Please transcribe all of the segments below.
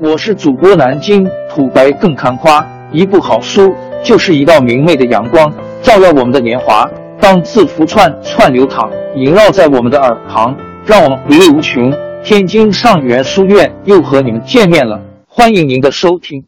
我是主播南京土白更看花，一部好书就是一道明媚的阳光，照耀我们的年华。当字符串串流淌，萦绕在我们的耳旁，让我们回味无穷。天津上元书院又和你们见面了，欢迎您的收听。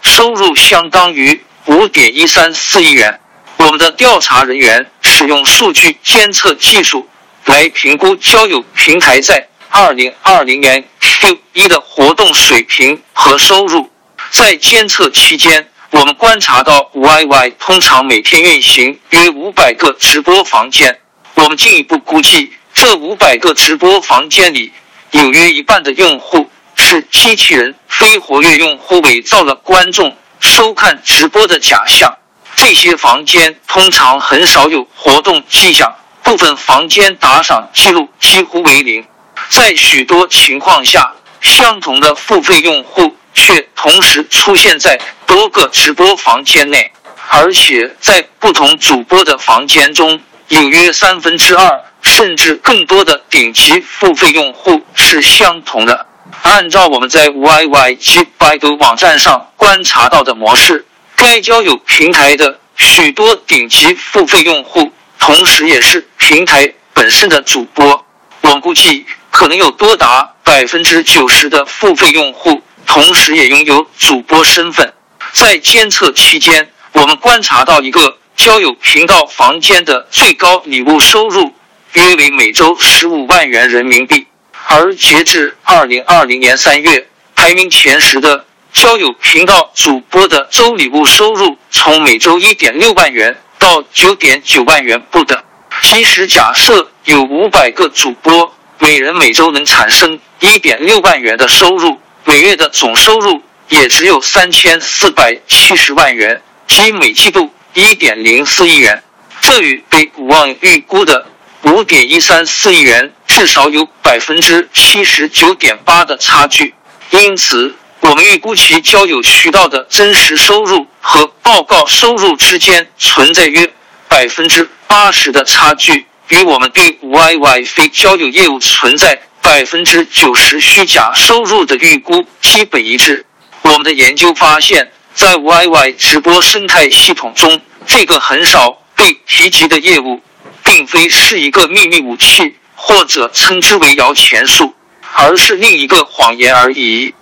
收入相当于五点一三四亿元。我们的调查人员使用数据监测技术来评估交友平台在二零二零年 Q 一的活动水平和收入。在监测期间，我们观察到 YY 通常每天运行约五百个直播房间。我们进一步估计，这五百个直播房间里有约一半的用户是机器人非活跃用户伪造了观众收看直播的假象。这些房间通常很少有活动迹象，部分房间打赏记录几乎为零。在许多情况下，相同的付费用户却同时出现在多个直播房间内，而且在不同主播的房间中，有约三分之二甚至更多的顶级付费用户是相同的。按照我们在 YY 及百度网站上观察到的模式。该交友平台的许多顶级付费用户，同时也是平台本身的主播。我估计可能有多达百分之九十的付费用户，同时也拥有主播身份。在监测期间，我们观察到一个交友频道房间的最高礼物收入约为每周十五万元人民币，而截至二零二零年三月，排名前十的。交友频道主播的周礼物收入从每周一点六万元到九点九万元不等。即使假设有五百个主播，每人每周能产生一点六万元的收入，每月的总收入也只有三千四百七十万元，即每季度一点零四亿元。这与被股望预估的五点一三四亿元至少有百分之七十九点八的差距。因此。我们预估其交友渠道的真实收入和报告收入之间存在约百分之八十的差距，与我们对 YY 非交友业务存在百分之九十虚假收入的预估基本一致。我们的研究发现，在 YY 直播生态系统中，这个很少被提及的业务，并非是一个秘密武器，或者称之为摇钱树，而是另一个谎言而已。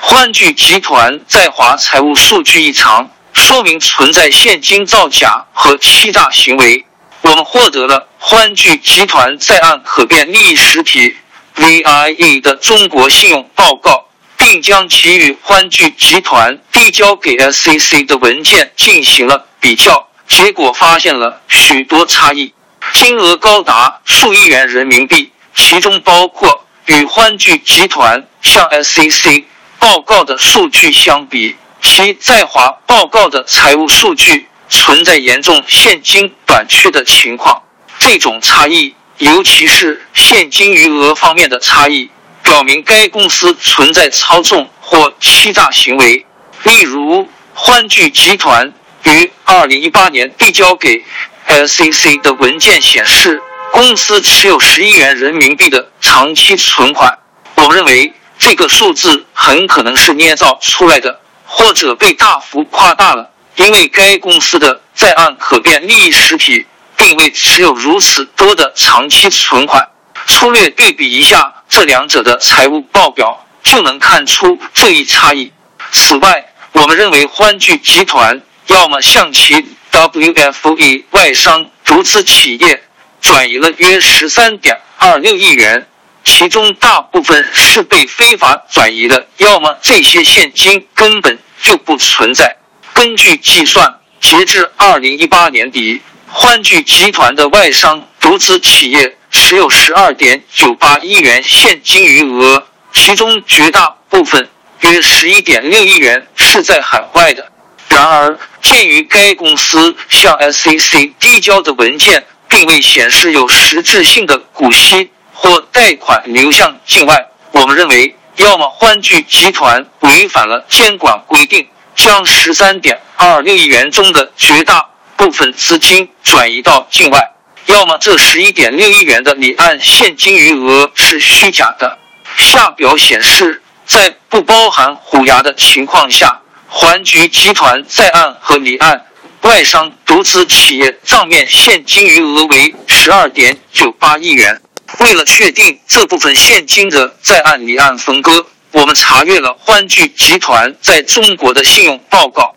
欢聚集团在华财务数据异常，说明存在现金造假和欺诈行为。我们获得了欢聚集团在岸可变利益实体 VIE 的中国信用报告，并将其与欢聚集团递交给 SCC 的文件进行了比较，结果发现了许多差异，金额高达数亿元人民币，其中包括与欢聚集团向 SCC。报告的数据相比，其在华报告的财务数据存在严重现金短缺的情况。这种差异，尤其是现金余额方面的差异，表明该公司存在操纵或欺诈行为。例如，欢聚集团于二零一八年递交给 SCC 的文件显示，公司持有十亿元人民币的长期存款。我认为。这个数字很可能是捏造出来的，或者被大幅夸大了，因为该公司的在岸可变利益实体并未持有如此多的长期存款。粗略对比一下这两者的财务报表，就能看出这一差异。此外，我们认为欢聚集团要么向其 WFE 外商独资企业转移了约十三点二六亿元。其中大部分是被非法转移的，要么这些现金根本就不存在。根据计算，截至二零一八年底，欢聚集团的外商独资企业持有十二点九八亿元现金余额，其中绝大部分约十一点六亿元是在海外的。然而，鉴于该公司向 SCC 递交的文件并未显示有实质性的股息。或贷款流向境外，我们认为，要么欢聚集团违反了监管规定，将十三点二六亿元中的绝大部分资金转移到境外；要么这十一点六亿元的离岸现金余额是虚假的。下表显示，在不包含虎牙的情况下，环局集团在岸和离岸外商独资企业账面现金余额为十二点九八亿元。为了确定这部分现金的在岸离岸分割，我们查阅了欢聚集团在中国的信用报告。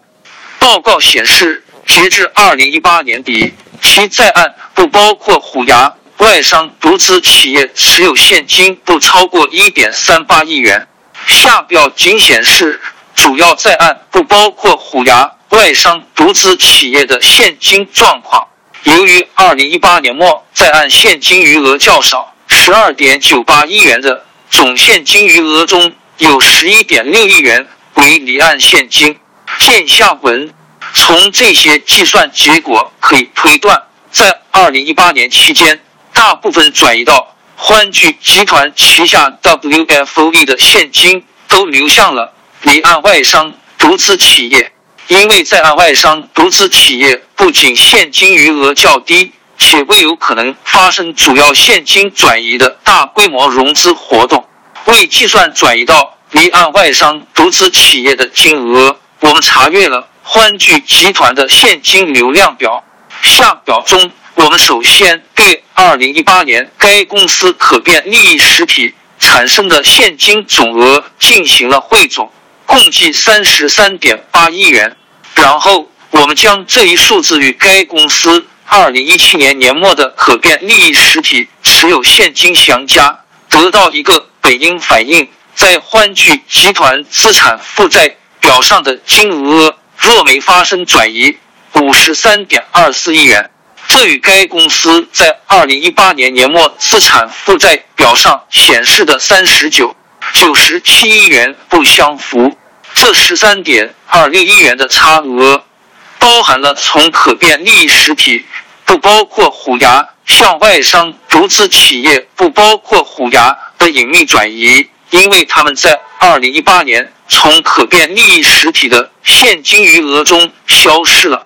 报告显示，截至二零一八年底，其在案不包括虎牙外商独资企业持有现金不超过一点三八亿元。下表仅显示主要在案不包括虎牙外商独资企业的现金状况。由于二零一八年末在案现金余额较少，十二点九八亿元的总现金余额中有十一点六亿元为离岸现金。见下文。从这些计算结果可以推断，在二零一八年期间，大部分转移到欢聚集团旗下 WFOE 的现金都流向了离岸外商独资企业。因为在岸外商独资企业不仅现金余额较低，且未有可能发生主要现金转移的大规模融资活动。为计算转移到离岸外商独资企业的金额，我们查阅了欢聚集团的现金流量表。下表中，我们首先对2018年该公司可变利益实体产生的现金总额进行了汇总。共计三十三点八亿元。然后，我们将这一数字与该公司二零一七年年末的可变利益实体持有现金相加，得到一个本应反映在欢聚集团资产负债表上的金额。若没发生转移，五十三点二四亿元。这与该公司在二零一八年年末资产负债表上显示的三十九。九十七亿元不相符，这十三点二六亿元的差额，包含了从可变利益实体不包括虎牙向外商独资企业不包括虎牙的隐秘转移，因为他们在二零一八年从可变利益实体的现金余额中消失了。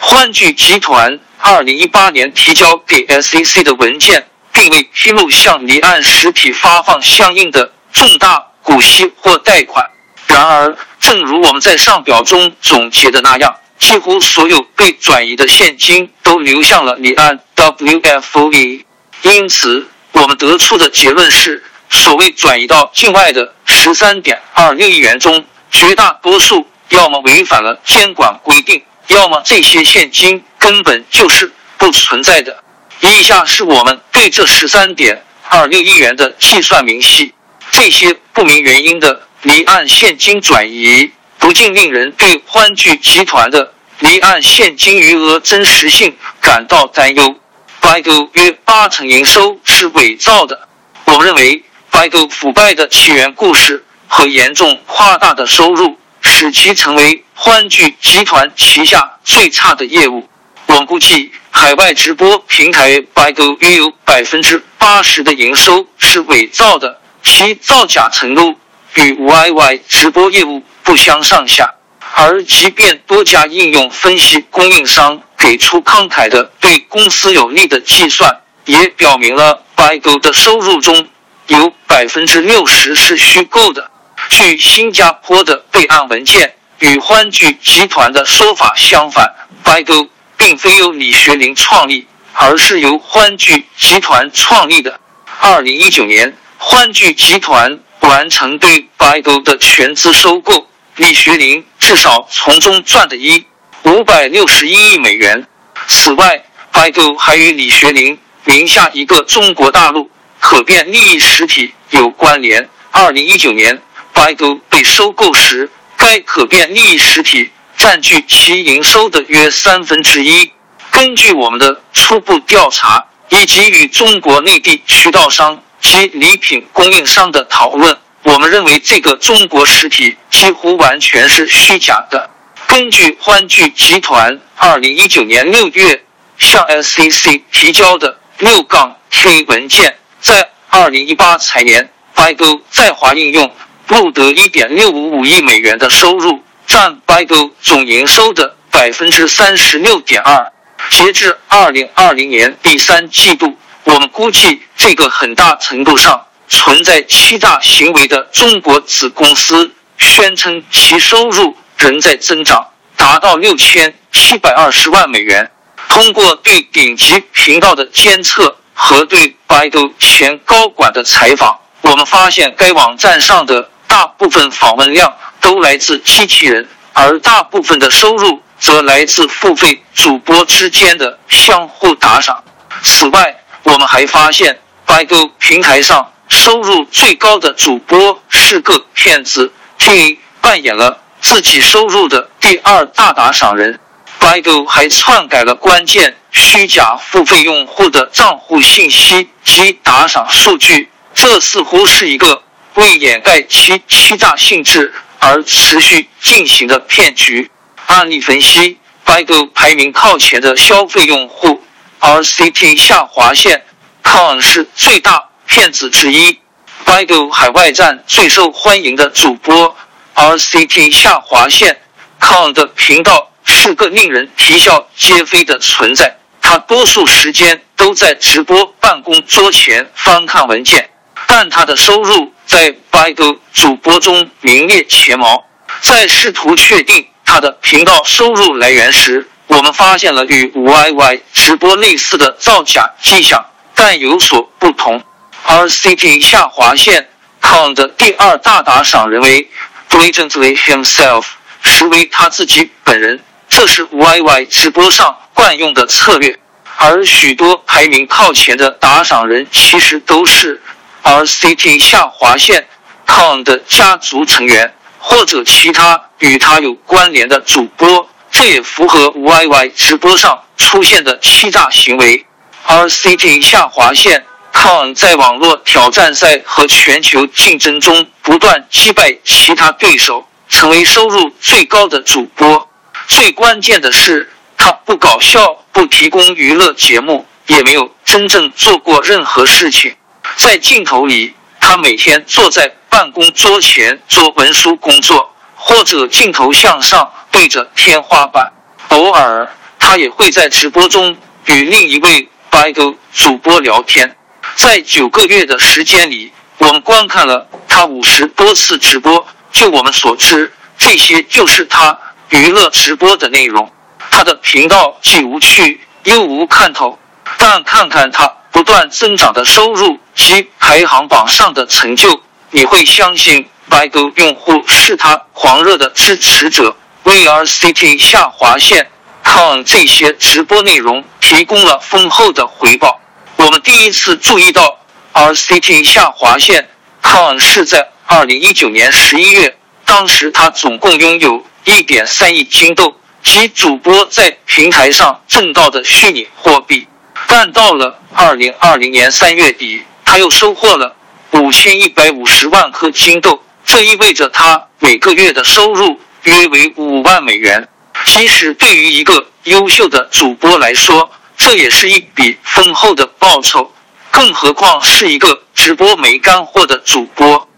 欢聚集团二零一八年提交给 SEC 的文件，并未披露向离岸实体发放相应的。重大股息或贷款。然而，正如我们在上表中总结的那样，几乎所有被转移的现金都流向了离岸 WFOE。因此，我们得出的结论是：所谓转移到境外的十三点二六亿元中，绝大多数要么违反了监管规定，要么这些现金根本就是不存在的。以下是我们对这十三点二六亿元的计算明细。这些不明原因的离岸现金转移，不禁令人对欢聚集团的离岸现金余额真实性感到担忧。百度约八成营收是伪造的。我们认为，百度腐败的起源故事和严重夸大的收入，使其成为欢聚集团旗下最差的业务。我估计，海外直播平台百度约有百分之八十的营收是伪造的。其造假程度与 YY 直播业务不相上下，而即便多家应用分析供应商给出慷慨的对公司有利的计算，也表明了百度的收入中有百分之六十是虚构的。据新加坡的备案文件，与欢聚集团的说法相反，百度并非由李学林创立，而是由欢聚集团创立的。二零一九年。欢聚集团完成对百度的全资收购，李学林至少从中赚的一五百六十一亿美元。此外，百度还与李学林名下一个中国大陆可变利益实体有关联。二零一九年，百度被收购时，该可变利益实体占据其营收的约三分之一。根据我们的初步调查以及与中国内地渠道商。及礼品供应商的讨论，我们认为这个中国实体几乎完全是虚假的。根据欢聚集团二零一九年六月向 SEC 提交的六杠 K 文件，在二零一八财年，百度在华应用录得一点六五五亿美元的收入，占百度总营收的百分之三十六点二。截至二零二零年第三季度。我们估计，这个很大程度上存在欺诈行为的中国子公司，宣称其收入仍在增长，达到六千七百二十万美元。通过对顶级频道的监测和对百度前高管的采访，我们发现该网站上的大部分访问量都来自机器人，而大部分的收入则来自付费主播之间的相互打赏。此外，我们还发现，百度平台上收入最高的主播是个骗子，T 扮演了自己收入的第二大打赏人。百度还篡改了关键虚假付费用户的账户信息及打赏数据，这似乎是一个为掩盖其欺诈性质而持续进行的骗局。案例分析：百度排名靠前的消费用户。RCT 下划线 con 是最大骗子之一。百度海外站最受欢迎的主播 RCT 下划线 con 的频道是个令人啼笑皆非的存在。他多数时间都在直播办公桌前翻看文件，但他的收入在百度主播中名列前茅。在试图确定他的频道收入来源时，我们发现了与 YY 直播类似的造假迹象，但有所不同。RCT 下划线 con 的第二大打赏人为 blatantly himself，实为他自己本人，这是 YY 直播上惯用的策略。而许多排名靠前的打赏人其实都是 RCT 下划线 con 的家族成员或者其他与他有关联的主播。这也符合 YY 直播上出现的欺诈行为。RCT 下划线 con 在网络挑战赛和全球竞争中不断击败其他对手，成为收入最高的主播。最关键的是，他不搞笑，不提供娱乐节目，也没有真正做过任何事情。在镜头里，他每天坐在办公桌前做文书工作，或者镜头向上。对着天花板，偶尔他也会在直播中与另一位百度主播聊天。在九个月的时间里，我们观看了他五十多次直播。就我们所知，这些就是他娱乐直播的内容。他的频道既无趣又无看头，但看看他不断增长的收入及排行榜上的成就，你会相信百度用户是他狂热的支持者。V R C T 下划线看这些直播内容提供了丰厚的回报。我们第一次注意到 RCT 下划线 con 是在二零一九年十一月，当时他总共拥有一点三亿金豆，即主播在平台上挣到的虚拟货币。但到了二零二零年三月底，他又收获了五千一百五十万颗金豆，这意味着他每个月的收入。约为五万美元，即使对于一个优秀的主播来说，这也是一笔丰厚的报酬。更何况是一个直播没干货的主播。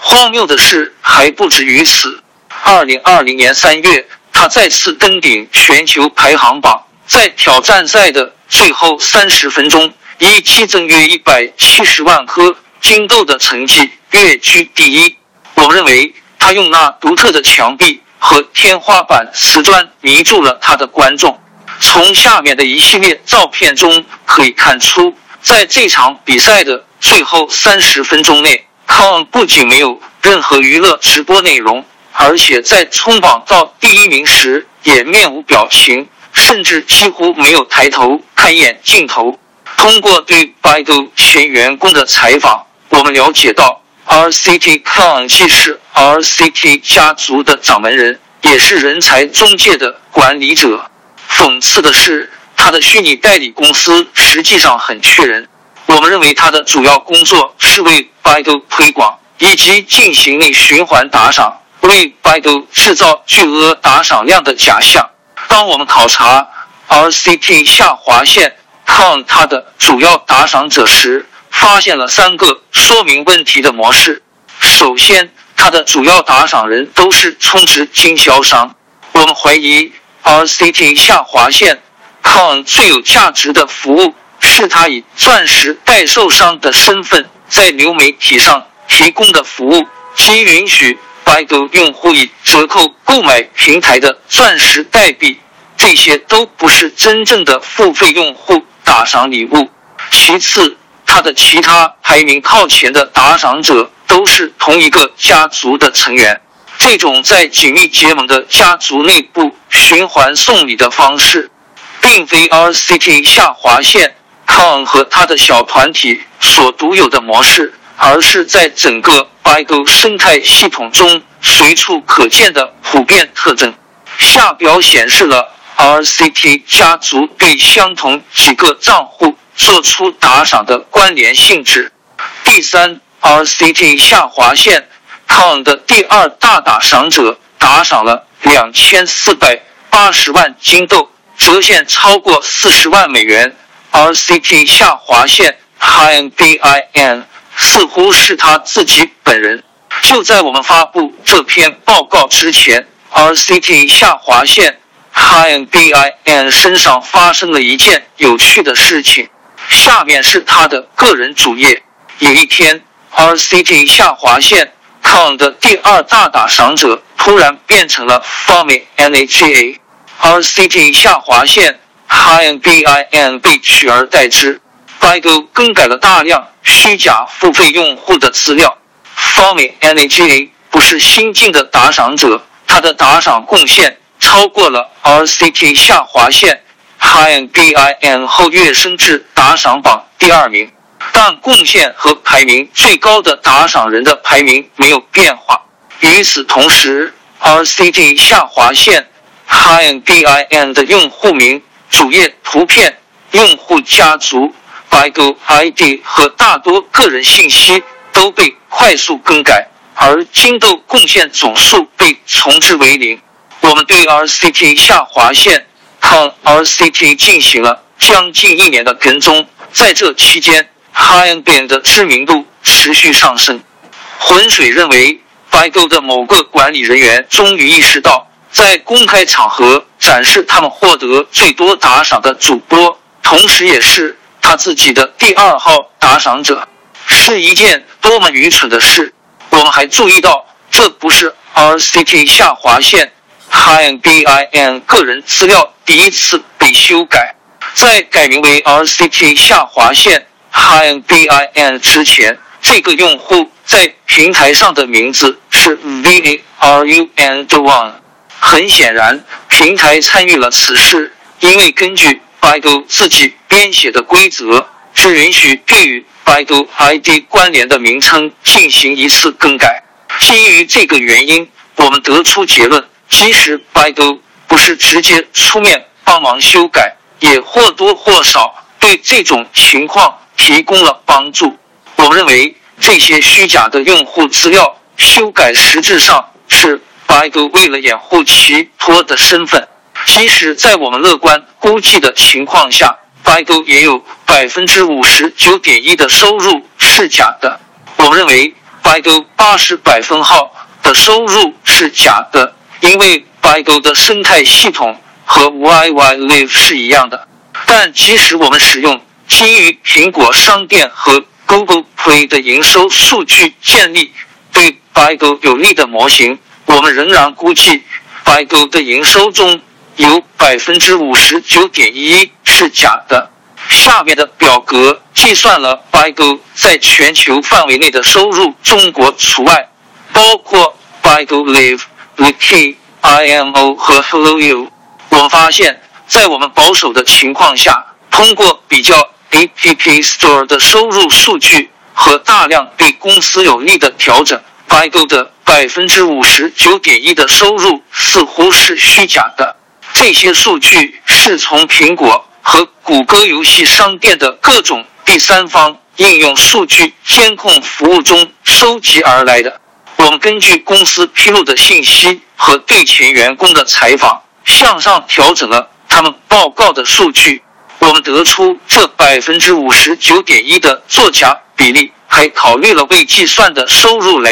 荒谬的事，还不止于此。二零二零年三月，他再次登顶全球排行榜，在挑战赛的最后三十分钟，以激增约一百七十万颗金豆的成绩跃居第一。我认为，他用那独特的墙壁。和天花板瓷砖迷住了他的观众。从下面的一系列照片中可以看出，在这场比赛的最后三十分钟内，Con 不仅没有任何娱乐直播内容，而且在冲榜到第一名时也面无表情，甚至几乎没有抬头看一眼镜头。通过对百度前员工的采访，我们了解到。RCT Con 既是 RCT 家族的掌门人，也是人才中介的管理者。讽刺的是，他的虚拟代理公司实际上很缺人。我们认为他的主要工作是为百度推广，以及进行内循环打赏，为百度制造巨额打赏量的假象。当我们考察 RCT 下划线 Con 他的主要打赏者时，发现了三个说明问题的模式。首先，它的主要打赏人都是充值经销商。我们怀疑 RCT 下划线 con 最有价值的服务是他以钻石代售商的身份在流媒体上提供的服务，即允许百度用户以折扣购买平台的钻石代币。这些都不是真正的付费用户打赏礼物。其次，他的其他排名靠前的打赏者都是同一个家族的成员。这种在紧密结盟的家族内部循环送礼的方式，并非 RCT 下划线康和他的小团体所独有的模式，而是在整个 BIGO 生态系统中随处可见的普遍特征。下表显示了。RCT 家族对相同几个账户做出打赏的关联性质。第三，RCT 下划线 con 的第二大打赏者打赏了两千四百八十万金豆，折现超过四十万美元。RCT 下划线 HINBIN 似乎是他自己本人。就在我们发布这篇报告之前，RCT 下划线。HINBIN 身上发生了一件有趣的事情。下面是他的个人主页。有一天，RCT 下划线榜的第二大打赏者突然变成了 Fami NHA。RCT 下划线 HINBIN 被取而代之。百度更改了大量虚假付费用户的资料。Fami NHA 不是新进的打赏者，他的打赏贡献。超过了 RCT 下划线 HINBIN 后跃升至打赏榜第二名，但贡献和排名最高的打赏人的排名没有变化。与此同时，RCT 下划线 HINBIN 的用户名、主页图片、用户家族、百度 ID 和大多个人信息都被快速更改，而金豆贡献总数被重置为零。我们对 RCT 下划线 c o n RCT 进行了将近一年的跟踪，在这期间，HINBIN 的知名度持续上升。浑水认为，百度的某个管理人员终于意识到，在公开场合展示他们获得最多打赏的主播，同时也是他自己的第二号打赏者，是一件多么愚蠢的事。我们还注意到，这不是 RCT 下划线。HINBIN 个人资料第一次被修改，在改名为 RCT 下划线 HINBIN 之前，这个用户在平台上的名字是 v a r u n d one。很显然，平台参与了此事，因为根据百度自己编写的规则，只允许对与百度 ID 关联的名称进行一次更改。基于这个原因，我们得出结论。其实百度不是直接出面帮忙修改，也或多或少对这种情况提供了帮助。我认为这些虚假的用户资料修改实质上是百度为了掩护其托的身份。即使在我们乐观估计的情况下，百度也有百分之五十九点一的收入是假的。我认为百度八十百分号的收入是假的。因为百度的生态系统和 YY Live 是一样的，但即使我们使用基于苹果商店和 Google Play 的营收数据建立对百度有利的模型，我们仍然估计百度的营收中有百分之五十九点一是假的。下面的表格计算了 ByGo 在全球范围内的收入，中国除外，包括百度 Live。Wiki、IMO 和 Hello You，我们发现，在我们保守的情况下，通过比较 App Store 的收入数据和大量对公司有利的调整，百度的百分之五十九点一的收入似乎是虚假的。这些数据是从苹果和谷歌游戏商店的各种第三方应用数据监控服务中收集而来的。我们根据公司披露的信息和对前员工的采访，向上调整了他们报告的数据。我们得出这百分之五十九点一的作假比例，还考虑了未计算的收入来。